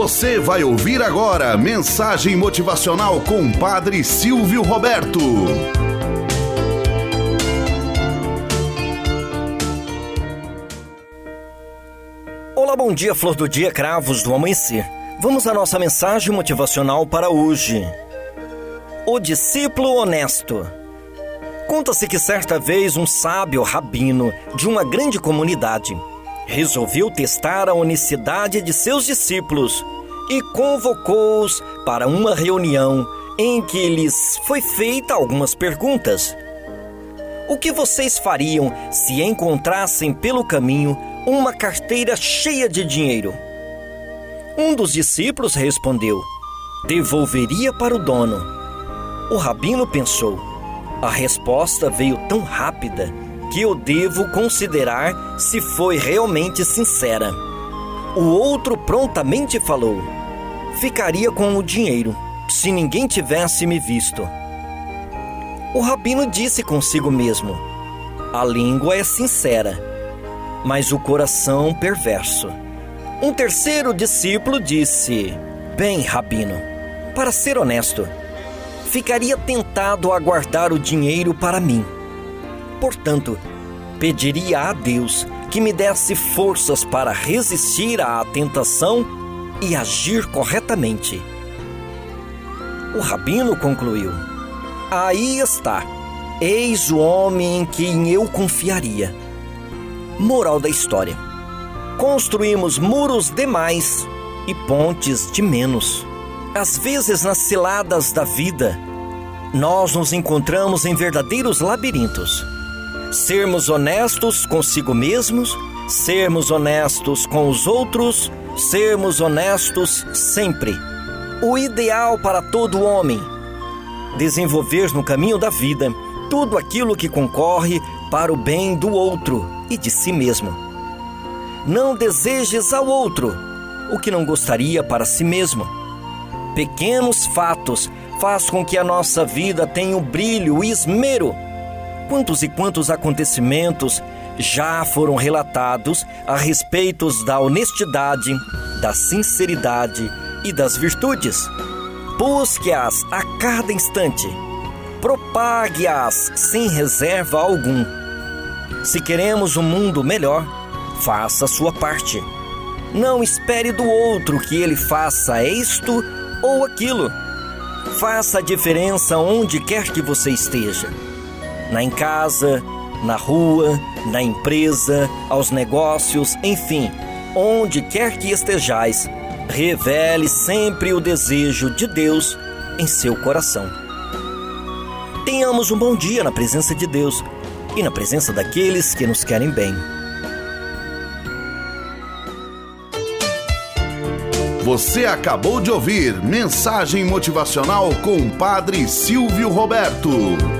Você vai ouvir agora mensagem motivacional com Padre Silvio Roberto. Olá, bom dia, flor do dia, cravos do amanhecer. Vamos à nossa mensagem motivacional para hoje. O discípulo honesto. Conta-se que certa vez um sábio rabino de uma grande comunidade resolveu testar a honestidade de seus discípulos e convocou-os para uma reunião em que lhes foi feita algumas perguntas. O que vocês fariam se encontrassem pelo caminho uma carteira cheia de dinheiro? Um dos discípulos respondeu: Devolveria para o dono. O rabino pensou. A resposta veio tão rápida que eu devo considerar se foi realmente sincera. O outro prontamente falou: Ficaria com o dinheiro, se ninguém tivesse me visto. O rabino disse consigo mesmo: A língua é sincera, mas o coração perverso. Um terceiro discípulo disse: Bem, rabino, para ser honesto, ficaria tentado a guardar o dinheiro para mim Portanto, pediria a Deus que me desse forças para resistir à tentação e agir corretamente. O rabino concluiu: Aí está, eis o homem em quem eu confiaria. Moral da história: Construímos muros demais e pontes de menos. Às vezes, nas ciladas da vida, nós nos encontramos em verdadeiros labirintos sermos honestos consigo mesmos, sermos honestos com os outros, sermos honestos sempre. O ideal para todo homem. Desenvolver no caminho da vida tudo aquilo que concorre para o bem do outro e de si mesmo. Não desejes ao outro o que não gostaria para si mesmo. Pequenos fatos faz com que a nossa vida tenha o brilho e esmero quantos e quantos acontecimentos já foram relatados a respeito da honestidade, da sinceridade e das virtudes. Busque-as a cada instante. Propague-as sem reserva algum. Se queremos um mundo melhor, faça sua parte. Não espere do outro que ele faça isto ou aquilo. Faça a diferença onde quer que você esteja na em casa, na rua, na empresa, aos negócios, enfim, onde quer que estejais, revele sempre o desejo de Deus em seu coração. Tenhamos um bom dia na presença de Deus e na presença daqueles que nos querem bem. Você acabou de ouvir Mensagem Motivacional com o Padre Silvio Roberto.